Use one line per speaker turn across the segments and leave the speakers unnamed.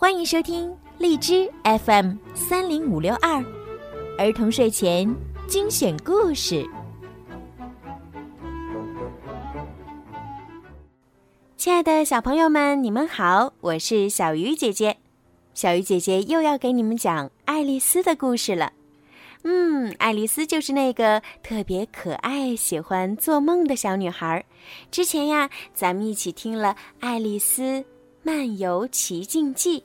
欢迎收听荔枝 FM 三零五六二儿童睡前精选故事。亲爱的小朋友们，你们好，我是小鱼姐姐。小鱼姐姐又要给你们讲爱丽丝的故事了。嗯，爱丽丝就是那个特别可爱、喜欢做梦的小女孩。之前呀，咱们一起听了《爱丽丝漫游奇境记》，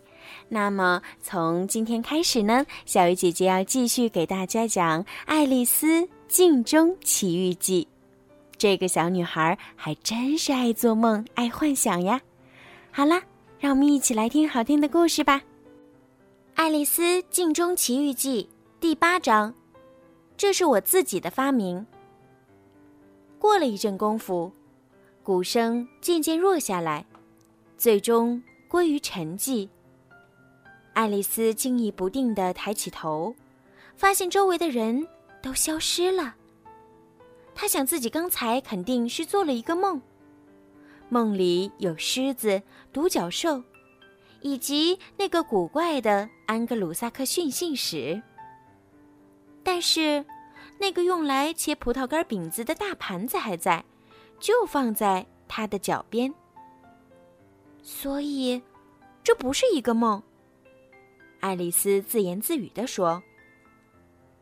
那么从今天开始呢，小鱼姐姐要继续给大家讲《爱丽丝镜中奇遇记》。这个小女孩还真是爱做梦、爱幻想呀。好啦，让我们一起来听好听的故事吧，《爱丽丝镜中奇遇记》。第八章，这是我自己的发明。过了一阵功夫，鼓声渐渐弱下来，最终归于沉寂。爱丽丝惊疑不定地抬起头，发现周围的人都消失了。她想自己刚才肯定是做了一个梦，梦里有狮子、独角兽，以及那个古怪的安格鲁萨克逊信使。但是，那个用来切葡萄干饼子的大盘子还在，就放在他的脚边。所以，这不是一个梦。爱丽丝自言自语地说：“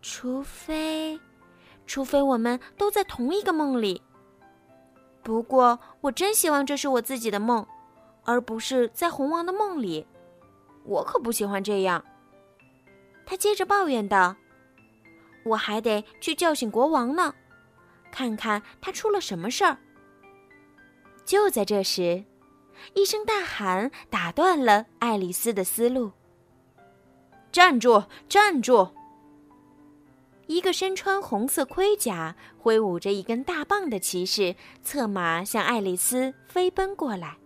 除非，除非我们都在同一个梦里。不过，我真希望这是我自己的梦，而不是在红王的梦里。我可不喜欢这样。”她接着抱怨道。我还得去叫醒国王呢，看看他出了什么事儿。就在这时，一声大喊打断了爱丽丝的思路：“
站住！站住！”
一个身穿红色盔甲、挥舞着一根大棒的骑士策马向爱丽丝飞奔过来。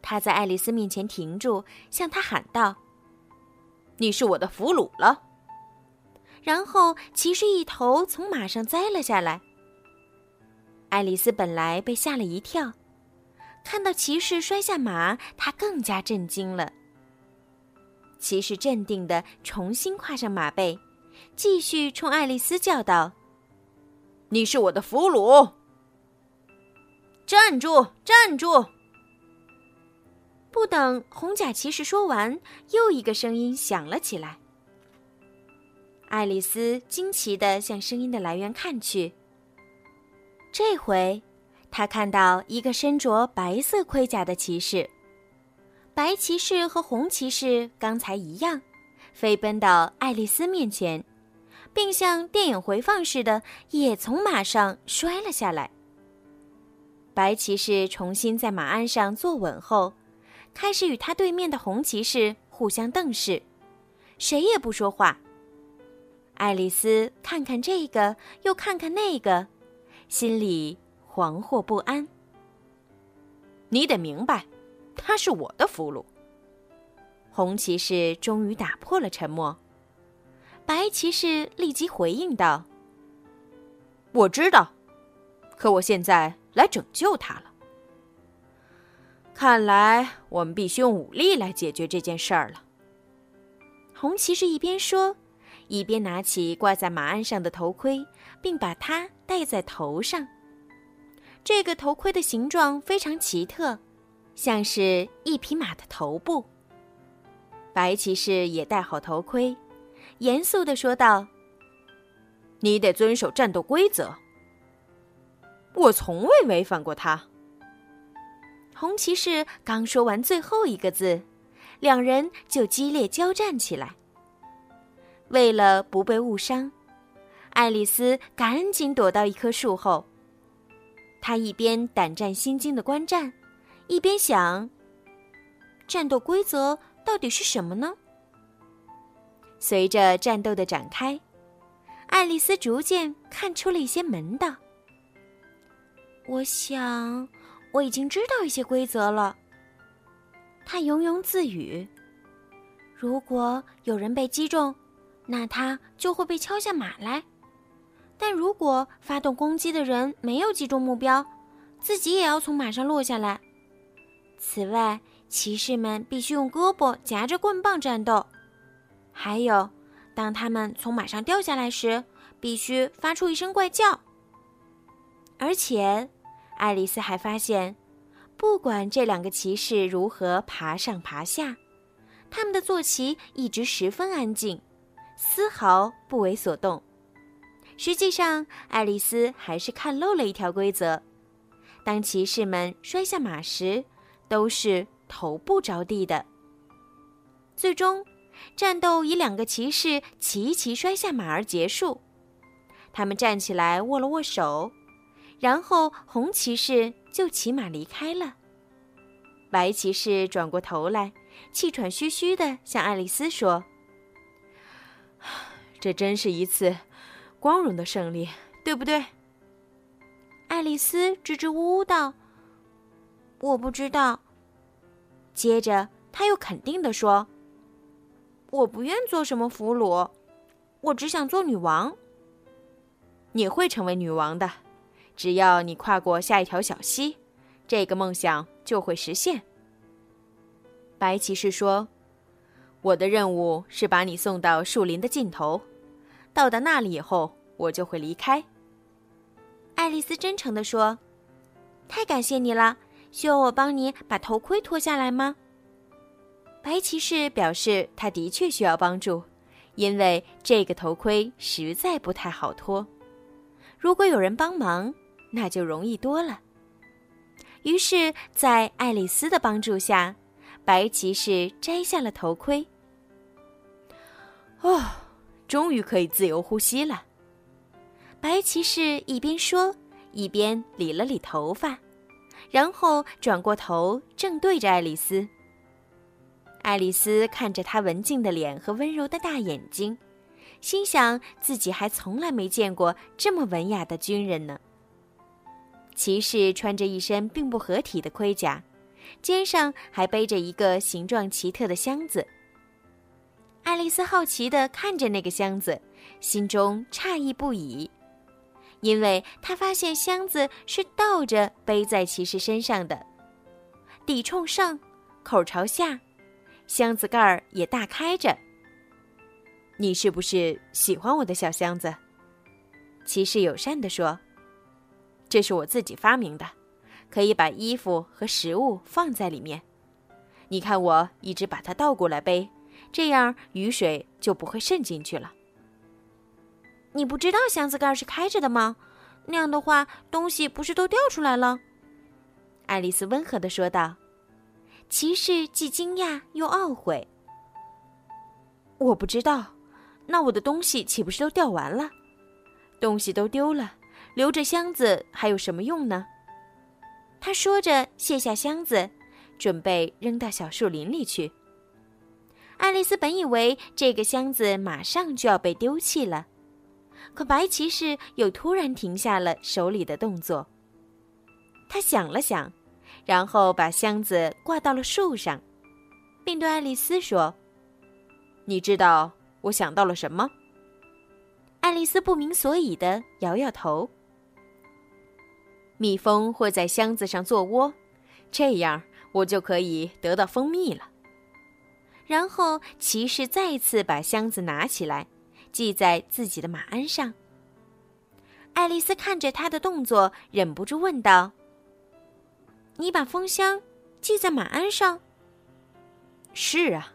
他在爱丽丝面前停住，向她喊道：“
你是我的俘虏了。”
然后，骑士一头从马上栽了下来。爱丽丝本来被吓了一跳，看到骑士摔下马，他更加震惊了。骑士镇定地重新跨上马背，继续冲爱丽丝叫道：“
你是我的俘虏！站住！站住！”
不等红甲骑士说完，又一个声音响了起来。爱丽丝惊奇地向声音的来源看去。这回，他看到一个身着白色盔甲的骑士。白骑士和红骑士刚才一样，飞奔到爱丽丝面前，并像电影回放似的，也从马上摔了下来。白骑士重新在马鞍上坐稳后，开始与他对面的红骑士互相瞪视，谁也不说话。爱丽丝看看这个，又看看那个，心里惶惑不安。
你得明白，他是我的俘虏。
红骑士终于打破了沉默。白骑士立即回应道：“
我知道，可我现在来拯救他了。看来我们必须用武力来解决这件事儿了。”
红骑士一边说。一边拿起挂在马鞍上的头盔，并把它戴在头上。这个头盔的形状非常奇特，像是一匹马的头部。白骑士也戴好头盔，严肃的说道：“
你得遵守战斗规则。我从未违反过它。”
红骑士刚说完最后一个字，两人就激烈交战起来。为了不被误伤，爱丽丝赶紧躲到一棵树后。他一边胆战心惊的观战，一边想：战斗规则到底是什么呢？随着战斗的展开，爱丽丝逐渐看出了一些门道。我想，我已经知道一些规则了。她庸庸自语：“如果有人被击中，”那他就会被敲下马来，但如果发动攻击的人没有击中目标，自己也要从马上落下来。此外，骑士们必须用胳膊夹着棍棒战斗，还有，当他们从马上掉下来时，必须发出一声怪叫。而且，爱丽丝还发现，不管这两个骑士如何爬上爬下，他们的坐骑一直十分安静，丝毫不为所动。实际上，爱丽丝还是看漏了一条规则：当骑士们摔下马时，都是。头部着地的。最终，战斗以两个骑士齐齐摔下马而结束。他们站起来握了握手，然后红骑士就骑马离开了。白骑士转过头来，气喘吁吁地向爱丽丝说：“
这真是一次光荣的胜利，对不对？”
爱丽丝支支吾吾道：“我不知道。”接着，他又肯定地说：“我不愿做什么俘虏，我只想做女王。
你会成为女王的，只要你跨过下一条小溪，这个梦想就会实现。”白骑士说：“我的任务是把你送到树林的尽头，到达那里以后，我就会离开。”
爱丽丝真诚地说：“太感谢你了。”需要我帮你把头盔脱下来吗？白骑士表示，他的确需要帮助，因为这个头盔实在不太好脱。如果有人帮忙，那就容易多了。于是，在爱丽丝的帮助下，白骑士摘下了头盔。
哦，终于可以自由呼吸了。
白骑士一边说，一边理了理头发。然后转过头，正对着爱丽丝。爱丽丝看着他文静的脸和温柔的大眼睛，心想自己还从来没见过这么文雅的军人呢。骑士穿着一身并不合体的盔甲，肩上还背着一个形状奇特的箱子。爱丽丝好奇地看着那个箱子，心中诧异不已。因为她发现箱子是倒着背在骑士身上的，底冲上，口朝下，箱子盖儿也大开着。
你是不是喜欢我的小箱子？
骑士友善地说：“
这是我自己发明的，可以把衣服和食物放在里面。你看，我一直把它倒过来背，这样雨水就不会渗进去了。”
你不知道箱子盖是开着的吗？那样的话，东西不是都掉出来了？爱丽丝温和的说道。骑士既惊讶又懊悔。
我不知道，那我的东西岂不是都掉完了？东西都丢了，留着箱子还有什么用呢？
他说着，卸下箱子，准备扔到小树林里去。爱丽丝本以为这个箱子马上就要被丢弃了。可白骑士又突然停下了手里的动作。他想了想，然后把箱子挂到了树上，并对爱丽丝说：“
你知道我想到了什么？”
爱丽丝不明所以的摇摇头。
蜜蜂会在箱子上做窝，这样我就可以得到蜂蜜了。
然后骑士再次把箱子拿起来。系在自己的马鞍上。爱丽丝看着他的动作，忍不住问道：“你把蜂箱系在马鞍上？”“
是啊，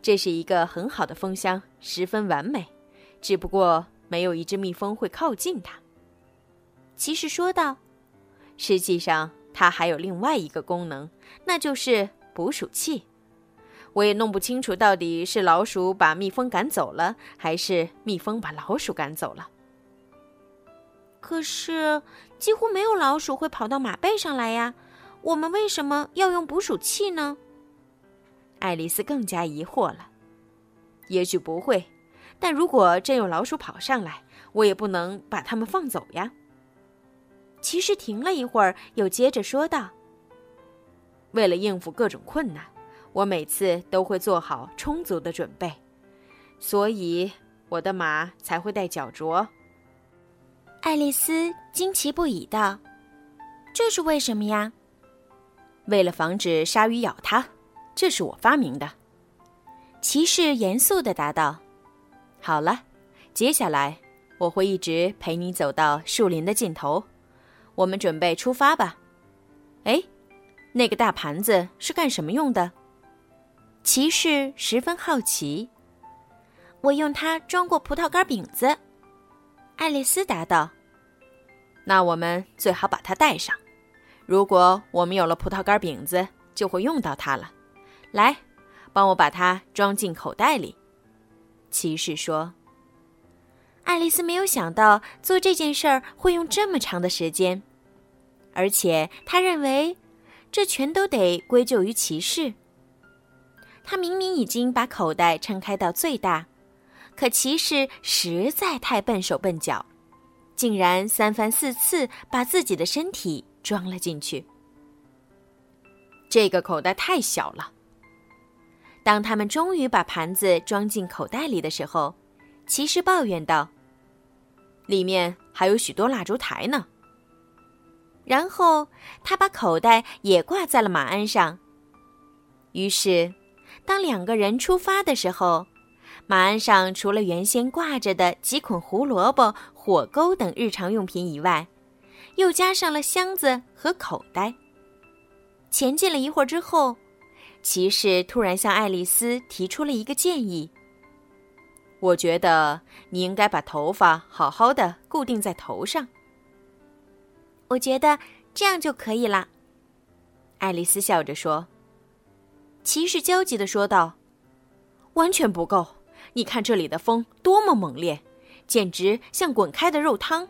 这是一个很好的蜂箱，十分完美。只不过没有一只蜜蜂会靠近它。”
骑士说道。
“实际上，它还有另外一个功能，那就是捕鼠器。”我也弄不清楚，到底是老鼠把蜜蜂赶走了，还是蜜蜂把老鼠赶走了。
可是几乎没有老鼠会跑到马背上来呀，我们为什么要用捕鼠器呢？
爱丽丝更加疑惑了。也许不会，但如果真有老鼠跑上来，我也不能把它们放走呀。
骑士停了一会儿，又接着说道：“
为了应付各种困难。”我每次都会做好充足的准备，所以我的马才会带脚镯。
爱丽丝惊奇不已道：“这是为什么呀？”
为了防止鲨鱼咬它，这是我发明的。”
骑士严肃的答道：“
好了，接下来我会一直陪你走到树林的尽头。我们准备出发吧。”哎，那个大盘子是干什么用的？
骑士十分好奇。我用它装过葡萄干饼子。爱丽丝答道：“
那我们最好把它带上。如果我们有了葡萄干饼子，就会用到它了。来。”帮我把它装进口袋里，骑士说。
爱丽丝没有想到做这件事儿会用这么长的时间，而且她认为这全都得归咎于骑士。他明明已经把口袋撑开到最大，可骑士实在太笨手笨脚，竟然三番四次把自己的身体装了进去。
这个口袋太小了。
当他们终于把盘子装进口袋里的时候，骑士抱怨道：“
里面还有许多蜡烛台呢。”
然后他把口袋也挂在了马鞍上。于是，当两个人出发的时候，马鞍上除了原先挂着的几捆胡萝卜、火钩等日常用品以外，又加上了箱子和口袋。前进了一会儿之后。骑士突然向爱丽丝提出了一个建议：“
我觉得你应该把头发好好的固定在头上。”
我觉得这样就可以了。”爱丽丝笑着说。骑士焦急的说道：“
完全不够！你看这里的风多么猛烈，简直像滚开的肉汤。”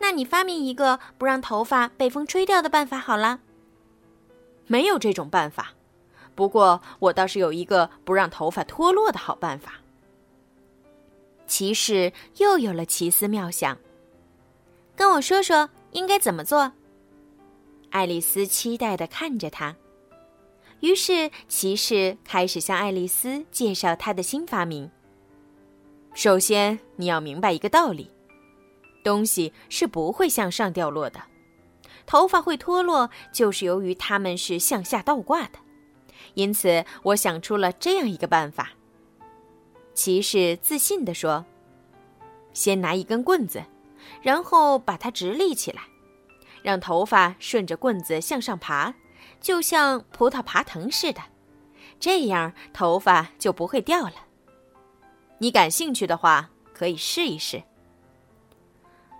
那你发明一个不让头发被风吹掉的办法好了。
没有这种办法，不过我倒是有一个不让头发脱落的好办法。
骑士又有了奇思妙想，跟我说说应该怎么做。爱丽丝期待的看着他，于是骑士开始向爱丽丝介绍他的新发明。
首先，你要明白一个道理：东西是不会向上掉落的。头发会脱落，就是由于它们是向下倒挂的。因此，我想出了这样一个办法。骑士自信地说：“先拿一根棍子，然后把它直立起来，让头发顺着棍子向上爬，就像葡萄爬藤似的。这样头发就不会掉了。你感兴趣的话，可以试一试。”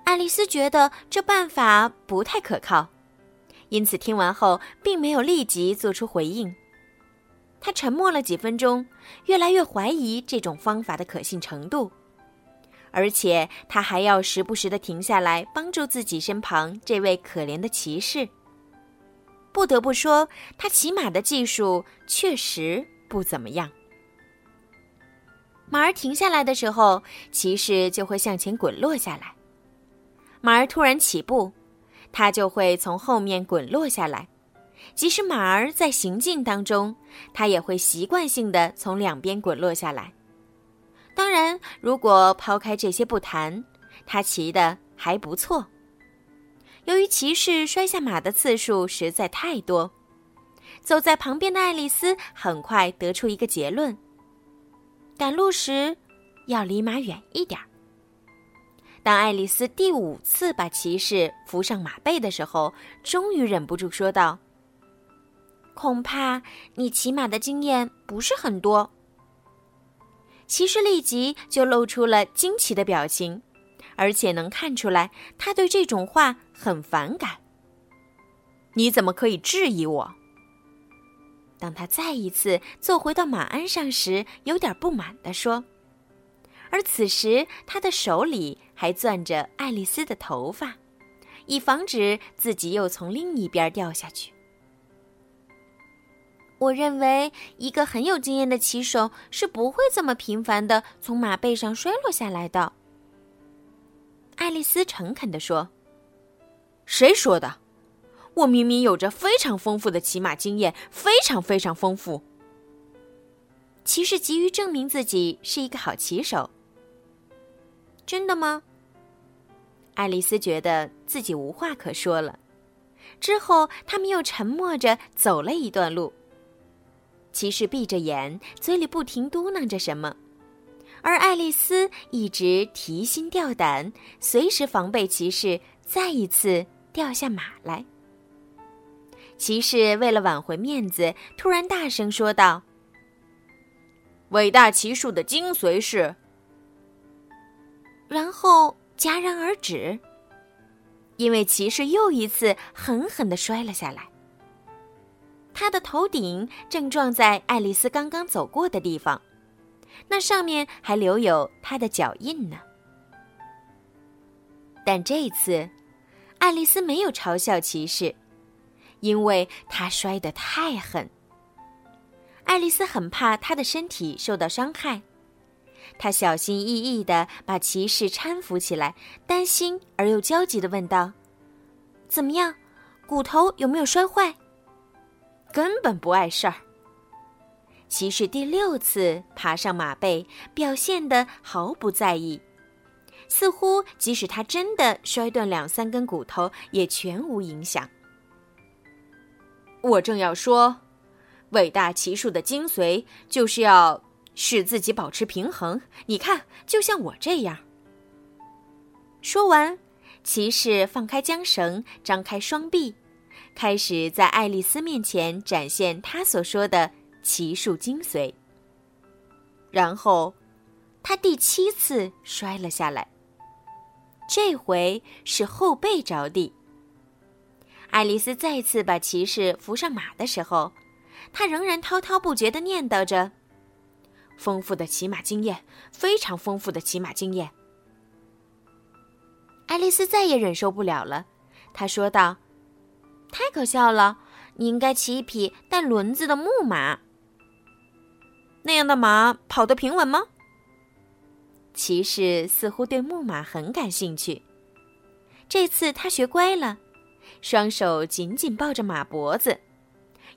爱丽丝觉得这办法不太可靠，因此听完后并没有立即做出回应。她沉默了几分钟，越来越怀疑这种方法的可信程度，而且她还要时不时的停下来帮助自己身旁这位可怜的骑士。不得不说，他骑马的技术确实不怎么样。马儿停下来的时候，骑士就会向前滚落下来。马儿突然起步，他就会从后面滚落下来。即使马儿在行进当中，它也会习惯性的从两边滚落下来。当然，如果抛开这些不谈，它骑的还不错。由于骑士摔下马的次数实在太多，走在旁边的爱丽丝很快得出一个结论：赶路时要离马远一点儿。当爱丽丝第五次把骑士扶上马背的时候，终于忍不住说道：“恐怕你骑马的经验不是很多。”骑士立即就露出了惊奇的表情，而且能看出来他对这种话很反感。
你怎么可以质疑我？
当他再一次坐回到马鞍上时，有点不满地说。而此时，他的手里还攥着爱丽丝的头发，以防止自己又从另一边掉下去。我认为，一个很有经验的骑手是不会这么频繁的从马背上摔落下来的。爱丽丝诚恳地说：“
谁说的？我明明有着非常丰富的骑马经验，非常非常丰富。”
骑士急于证明自己是一个好骑手。真的吗？爱丽丝觉得自己无话可说了。之后，他们又沉默着走了一段路，骑士闭着眼，嘴里不停嘟囔着什么，而爱丽丝一直提心吊胆，随时防备骑士再一次掉下马来。骑士为了挽回面子，突然大声说道：“
伟大骑术的精髓是……”
然后戛然而止，因为骑士又一次狠狠的摔了下来。他的头顶正撞在爱丽丝刚刚走过的地方，那上面还留有他的脚印呢。但这次，爱丽丝没有嘲笑骑士，因为他摔得太狠。爱丽丝很怕他的身体受到伤害，她小心翼翼地把骑士搀扶起来，担心而又焦急地问道：“怎么样，骨头有没有摔坏？”
根本不碍事儿。
骑士第六次爬上马背，表现得毫不在意，似乎即使他真的摔断两三根骨头，也全无影响。
我正要说，伟大骑术的精髓就是要使自己保持平衡。你看，就像我这样。
说完，骑士放开缰绳，张开双臂。开始在爱丽丝面前展现他所说的骑术精髓。然后，他第七次摔了下来。这回是后背着地。爱丽丝再次把骑士扶上马的时候，她仍然滔滔不绝地念叨着：“
丰富的骑马经验，非常丰富的骑马经验。”
爱丽丝再也忍受不了了，她说道。太可笑了！你应该骑一匹带轮子的木马。
那样的马跑得平稳吗？
骑士似乎对木马很感兴趣。这次他学乖了，双手紧紧抱着马脖子，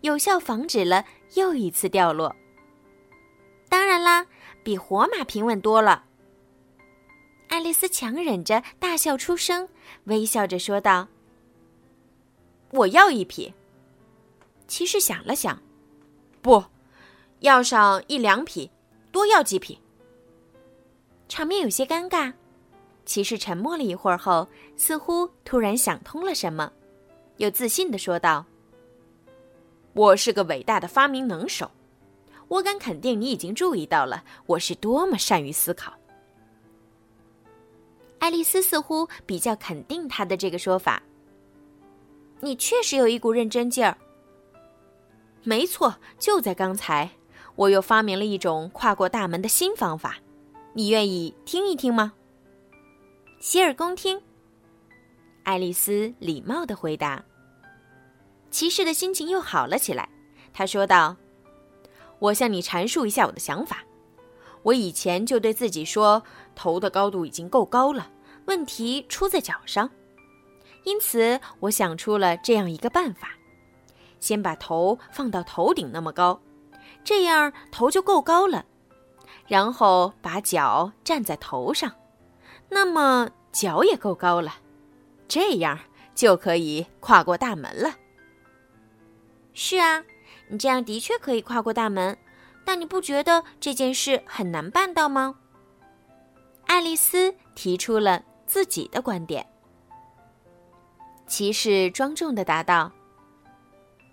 有效防止了又一次掉落。当然啦，比活马平稳多了。爱丽丝强忍着大笑出声，微笑着说道。
我要一匹。
骑士想了想，
不，要上一两匹，多要几匹。
场面有些尴尬。骑士沉默了一会儿后，似乎突然想通了什么，又自信的说道：“
我是个伟大的发明能手，我敢肯定你已经注意到了我是多么善于思考。”
爱丽丝似乎比较肯定他的这个说法。你确实有一股认真劲儿。
没错，就在刚才，我又发明了一种跨过大门的新方法，你愿意听一听吗？
洗耳恭听。爱丽丝礼貌的回答。骑士的心情又好了起来，他说道：“
我向你阐述一下我的想法。我以前就对自己说，头的高度已经够高了，问题出在脚上。”因此，我想出了这样一个办法：先把头放到头顶那么高，这样头就够高了；然后把脚站在头上，那么脚也够高了，这样就可以跨过大门了。
是啊，你这样的确可以跨过大门，但你不觉得这件事很难办到吗？爱丽丝提出了自己的观点。骑士庄重的答道：“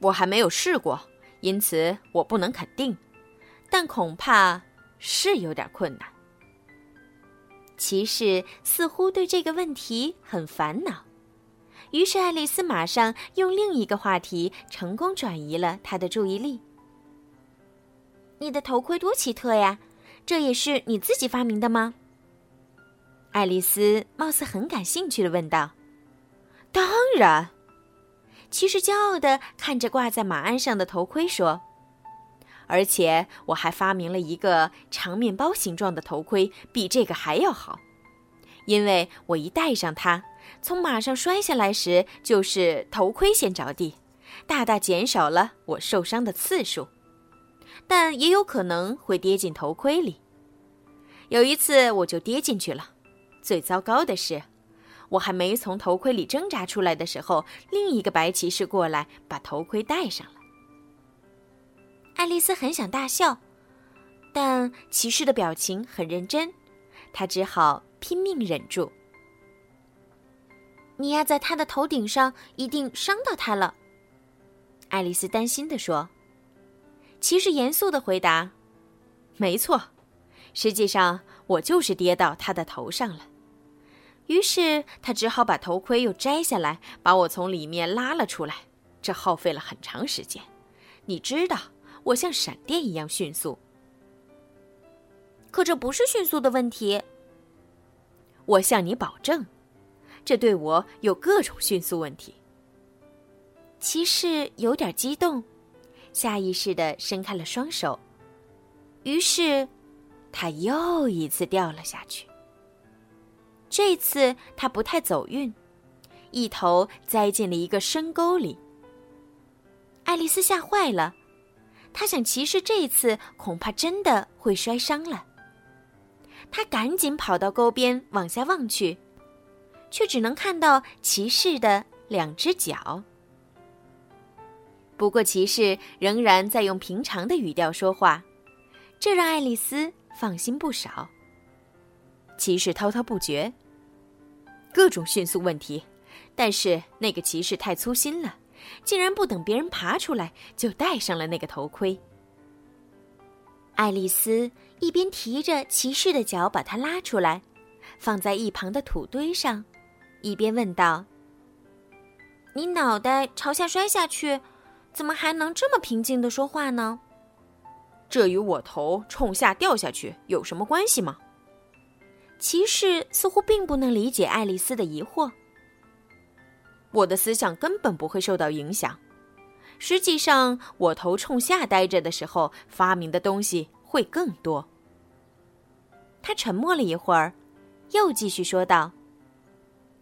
我还没有试过，因此我不能肯定，但恐怕是有点困难。”
骑士似乎对这个问题很烦恼，于是爱丽丝马上用另一个话题成功转移了他的注意力。“你的头盔多奇特呀，这也是你自己发明的吗？”爱丽丝貌似很感兴趣的问道。
当然，
其实骄傲的看着挂在马鞍上的头盔说：“
而且我还发明了一个长面包形状的头盔，比这个还要好，因为我一戴上它，从马上摔下来时就是头盔先着地，大大减少了我受伤的次数，但也有可能会跌进头盔里。有一次我就跌进去了，最糟糕的是。”我还没从头盔里挣扎出来的时候，另一个白骑士过来把头盔戴上了。
爱丽丝很想大笑，但骑士的表情很认真，她只好拼命忍住。你压在他的头顶上，一定伤到他了。爱丽丝担心地说。骑士严肃的回答：“
没错，实际上我就是跌到他的头上了。”于是他只好把头盔又摘下来，把我从里面拉了出来。这耗费了很长时间。你知道，我像闪电一样迅速。
可这不是迅速的问题。
我向你保证，这对我有各种迅速问题。
骑士有点激动，下意识的伸开了双手。于是，他又一次掉了下去。这次他不太走运，一头栽进了一个深沟里。爱丽丝吓坏了，她想骑士这次恐怕真的会摔伤了。她赶紧跑到沟边往下望去，却只能看到骑士的两只脚。不过骑士仍然在用平常的语调说话，这让爱丽丝放心不少。
骑士滔滔不绝。各种迅速问题，但是那个骑士太粗心了，竟然不等别人爬出来就戴上了那个头盔。
爱丽丝一边提着骑士的脚把他拉出来，放在一旁的土堆上，一边问道：“你脑袋朝下摔下去，怎么还能这么平静的说话呢？
这与我头冲下掉下去有什么关系吗？”
骑士似乎并不能理解爱丽丝的疑惑。
我的思想根本不会受到影响。实际上，我头冲下呆着的时候，发明的东西会更多。
他沉默了一会儿，又继续说道：“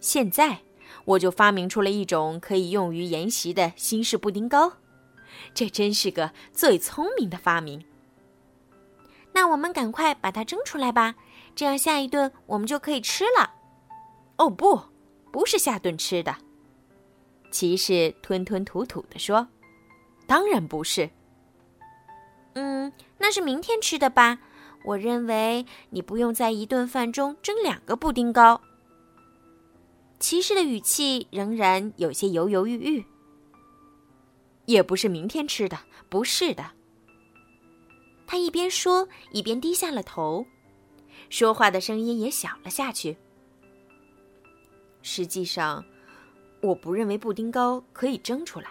现在，我就发明出了一种可以用于研习的新式布丁糕。这真是个最聪明的发明。
那我们赶快把它蒸出来吧。”这样下一顿我们就可以吃了。哦，
不，不是下顿吃的。骑士吞吞吐吐地说：“当然不是。”
嗯，那是明天吃的吧？我认为你不用在一顿饭中蒸两个布丁糕。骑士的语气仍然有些犹犹豫豫。
也不是明天吃的，不是的。
他一边说，一边低下了头。说话的声音也小了下去。
实际上，我不认为布丁糕可以蒸出来，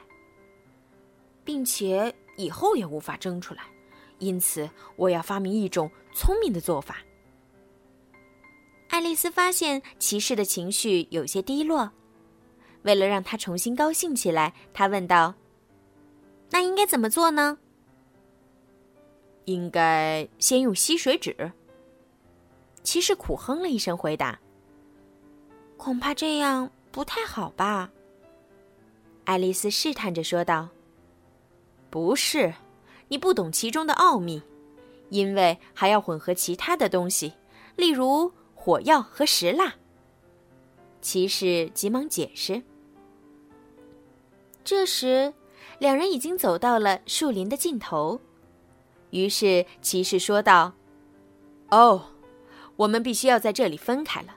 并且以后也无法蒸出来，因此我要发明一种聪明的做法。
爱丽丝发现骑士的情绪有些低落，为了让他重新高兴起来，她问道：“那应该怎么做呢？”“
应该先用吸水纸。”
骑士苦哼了一声，回答：“恐怕这样不太好吧？”爱丽丝试探着说道：“
不是，你不懂其中的奥秘，因为还要混合其他的东西，例如火药和石蜡。”骑士急忙解释。
这时，两人已经走到了树林的尽头，于是骑士说道：“
哦。”我们必须要在这里分开了。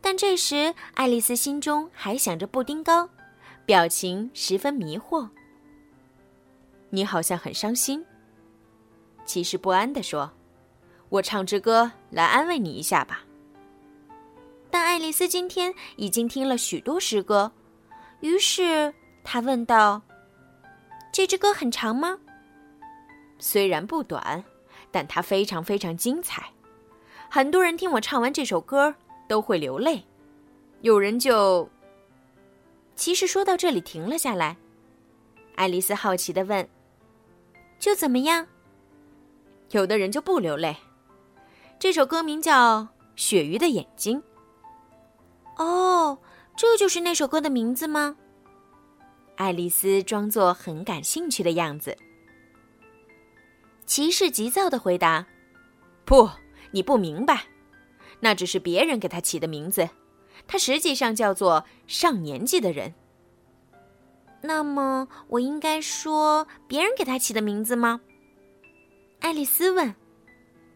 但这时，爱丽丝心中还想着布丁糕，表情十分迷惑。
你好像很伤心。骑士不安地说：“我唱支歌来安慰你一下吧。”
但爱丽丝今天已经听了许多诗歌，于是她问道：“这支歌很长吗？”
虽然不短，但它非常非常精彩。很多人听我唱完这首歌都会流泪，有人就……
骑士说到这里停了下来。爱丽丝好奇的问：“就怎么样？”
有的人就不流泪。这首歌名叫《鳕鱼的眼睛》。
哦，这就是那首歌的名字吗？爱丽丝装作很感兴趣的样子。骑士急躁的回答：“
不。”你不明白，那只是别人给他起的名字，他实际上叫做上年纪的人。
那么我应该说别人给他起的名字吗？爱丽丝问。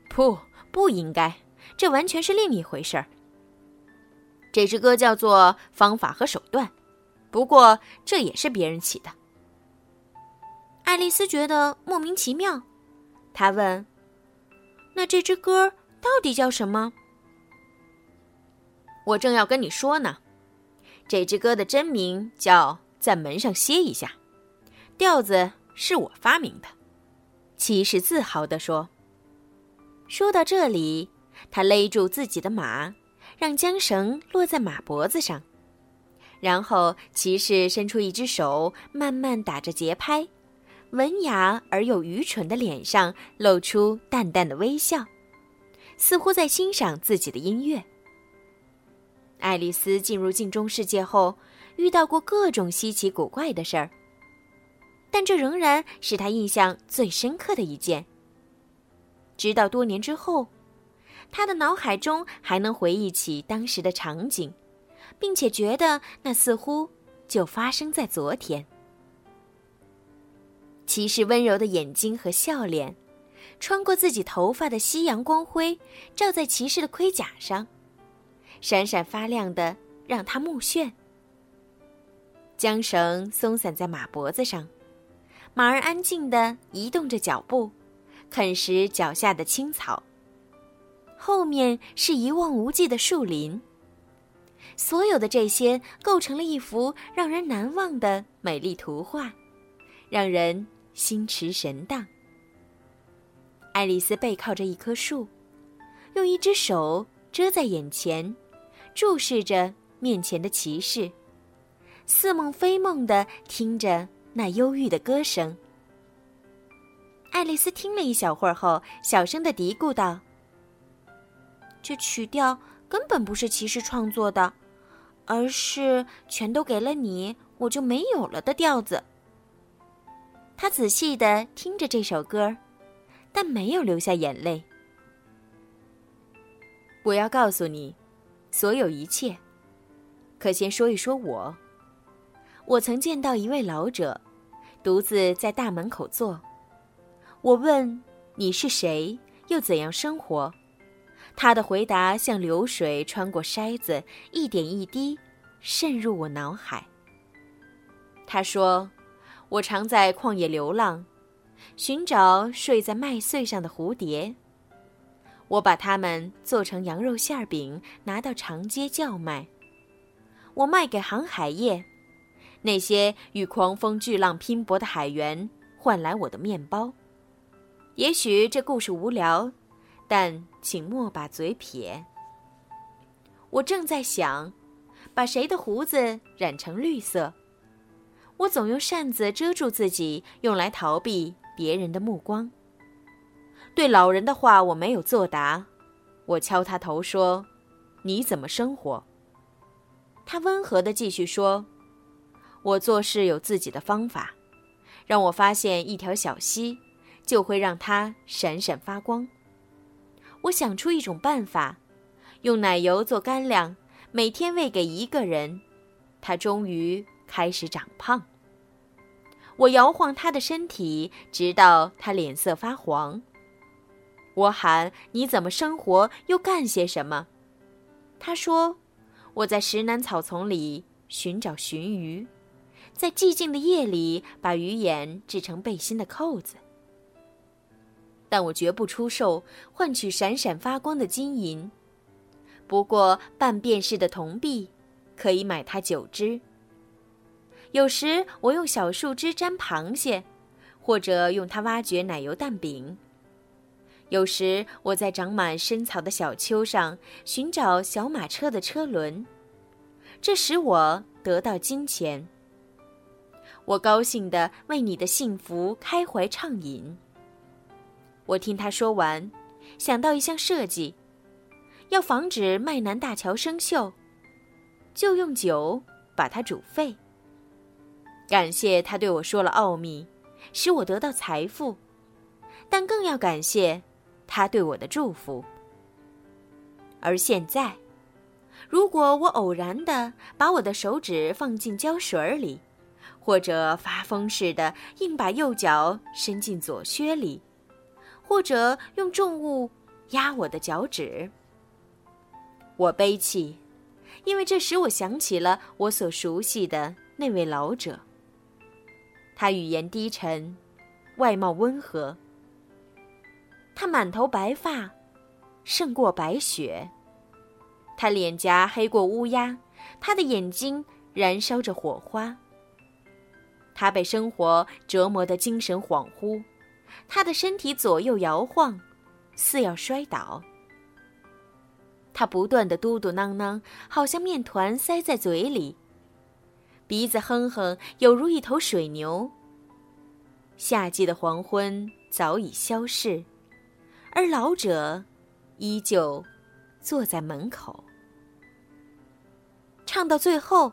不，不应该，这完全是另一回事儿。这支歌叫做《方法和手段》，不过这也是别人起的。
爱丽丝觉得莫名其妙，她问：“那这支歌到底叫什么？”
我正要跟你说呢，这支歌的真名叫《在门上歇一下》，调子是我发明的。骑士自豪地说。说到这里，他勒住自己的马，让缰绳落在马脖子上，然后骑士伸出一只手，慢慢打着节拍。文雅而又愚蠢的脸上露出淡淡的微笑，似乎在欣赏自己的音乐。爱丽丝进入镜中世界后，遇到过各种稀奇古怪的事儿，但这仍然是她印象最深刻的一件。直到多年之后，她的脑海中还能回忆起当时的场景，并且觉得那似乎就发生在昨天。骑士温柔的眼睛和笑脸，穿过自己头发的夕阳光辉，照在骑士的盔甲上，闪闪发亮的，让他目眩。缰绳松散在马脖子上，马儿安静的移动着脚步，啃食脚下的青草。后面是一望无际的树林。所有的这些构成了一幅让人难忘的美丽图画，让人。心驰神荡。爱丽丝背靠着一棵树，用一只手遮在眼前，注视着面前的骑士，似梦非梦的听着那忧郁的歌声。爱丽丝听了一小会儿后，小声的嘀咕道：“
这曲调根本不是骑士创作的，而是全都给了你，我就没有了的调子。”他仔细的听着这首歌，但没有流下眼泪。
我要告诉你，所有一切。可先说一说我。我曾见到一位老者，独自在大门口坐。我问你是谁，又怎样生活？他的回答像流水穿过筛子，一点一滴渗入我脑海。他说。我常在旷野流浪，寻找睡在麦穗上的蝴蝶。我把它们做成羊肉馅饼，拿到长街叫卖。我卖给航海业，那些与狂风巨浪拼搏的海员换来我的面包。也许这故事无聊，但请莫把嘴撇。我正在想，把谁的胡子染成绿色。我总用扇子遮住自己，用来逃避别人的目光。对老人的话我没有作答，我敲他头说：“你怎么生活？”他温和地继续说：“我做事有自己的方法，让我发现一条小溪，就会让它闪闪发光。我想出一种办法，用奶油做干粮，每天喂给一个人，他终于。”开始长胖。我摇晃他的身体，直到他脸色发黄。我喊：“你怎么生活？又干些什么？”他说：“我在石南草丛里寻找鲟鱼，在寂静的夜里把鱼眼制成背心的扣子。但我绝不出售，换取闪闪发光的金银。不过半便士的铜币，可以买它九只。”有时我用小树枝粘螃蟹，或者用它挖掘奶油蛋饼。有时我在长满深草的小丘上寻找小马车的车轮，这使我得到金钱。我高兴地为你的幸福开怀畅饮。我听他说完，想到一项设计，要防止麦南大桥生锈，就用酒把它煮沸。感谢他对我说了奥秘，使我得到财富，但更要感谢他对我的祝福。而现在，如果我偶然的把我的手指放进胶水里，或者发疯似的硬把右脚伸进左靴里，或者用重物压我的脚趾。我悲泣，因为这使我想起了我所熟悉的那位老者。他语言低沉，外貌温和。他满头白发，胜过白雪。他脸颊黑过乌鸦，他的眼睛燃烧着火花。他被生活折磨得精神恍惚，他的身体左右摇晃，似要摔倒。他不断的嘟嘟囔囔，好像面团塞在嘴里。鼻子哼哼，有如一头水牛。夏季的黄昏早已消逝，而老者依旧坐在门口。唱到最后，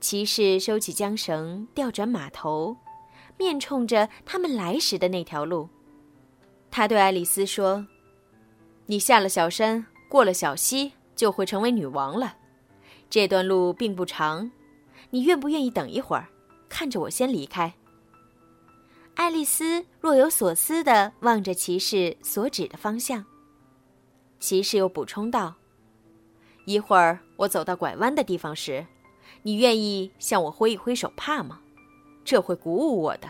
骑士收起缰绳，调转马头，面冲着他们来时的那条路。他对爱丽丝说：“你下了小山，过了小溪，就会成为女王了。这段路并不长。”你愿不愿意等一会儿，看着我先离开？爱丽丝若有所思地望着骑士所指的方向。骑士又补充道：“一会儿我走到拐弯的地方时，你愿意向我挥一挥手帕吗？这会鼓舞我的。”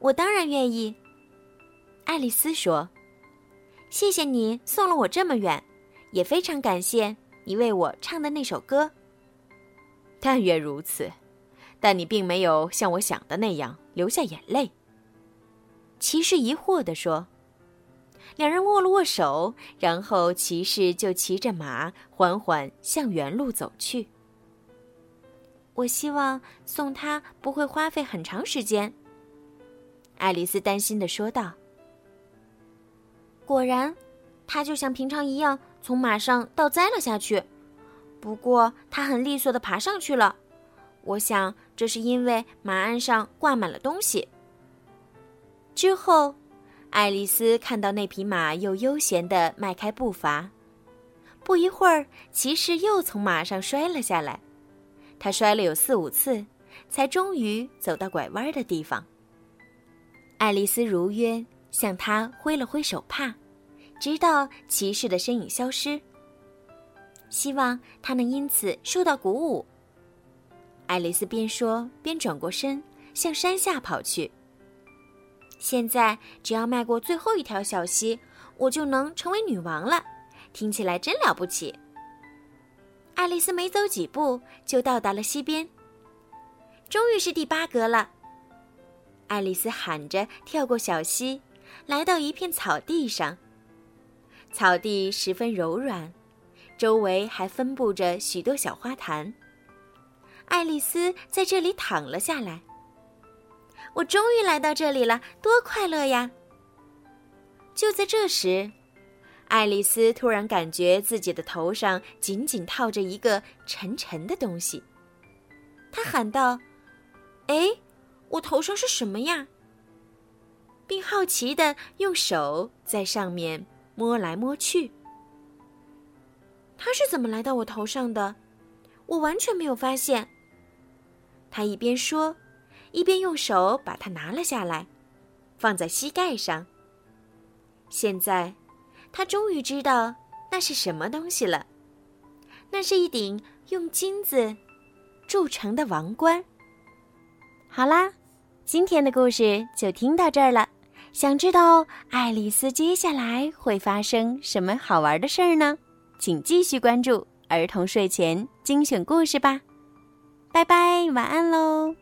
我当然愿意。爱丽丝说：“谢谢你送了我这么远，也非常感谢你为我唱的那首歌。”
但愿如此，但你并没有像我想的那样流下眼泪。
骑士疑惑地说。两人握了握手，然后骑士就骑着马缓缓向原路走去。我希望送他不会花费很长时间。爱丽丝担心的说道。果然，他就像平常一样从马上倒栽了下去。不过他很利索的爬上去了，我想这是因为马鞍上挂满了东西。之后，爱丽丝看到那匹马又悠闲的迈开步伐，不一会儿，骑士又从马上摔了下来。他摔了有四五次，才终于走到拐弯的地方。爱丽丝如约向他挥了挥手帕，直到骑士的身影消失。希望他能因此受到鼓舞。爱丽丝边说边转过身，向山下跑去。现在只要迈过最后一条小溪，我就能成为女王了。听起来真了不起。爱丽丝没走几步就到达了溪边。终于是第八格了。爱丽丝喊着跳过小溪，来到一片草地上。草地十分柔软。周围还分布着许多小花坛。爱丽丝在这里躺了下来。我终于来到这里了，多快乐呀！就在这时，爱丽丝突然感觉自己的头上紧紧套着一个沉沉的东西。她喊道：“哎，我头上是什么呀？”并好奇的用手在上面摸来摸去。他是怎么来到我头上的？我完全没有发现。他一边说，一边用手把它拿了下来，放在膝盖上。现在，他终于知道那是什么东西了。那是一顶用金子铸成的王冠。好啦，今天的故事就听到这儿了。想知道爱丽丝接下来会发生什么好玩的事儿呢？请继续关注儿童睡前精选故事吧，拜拜，晚安喽。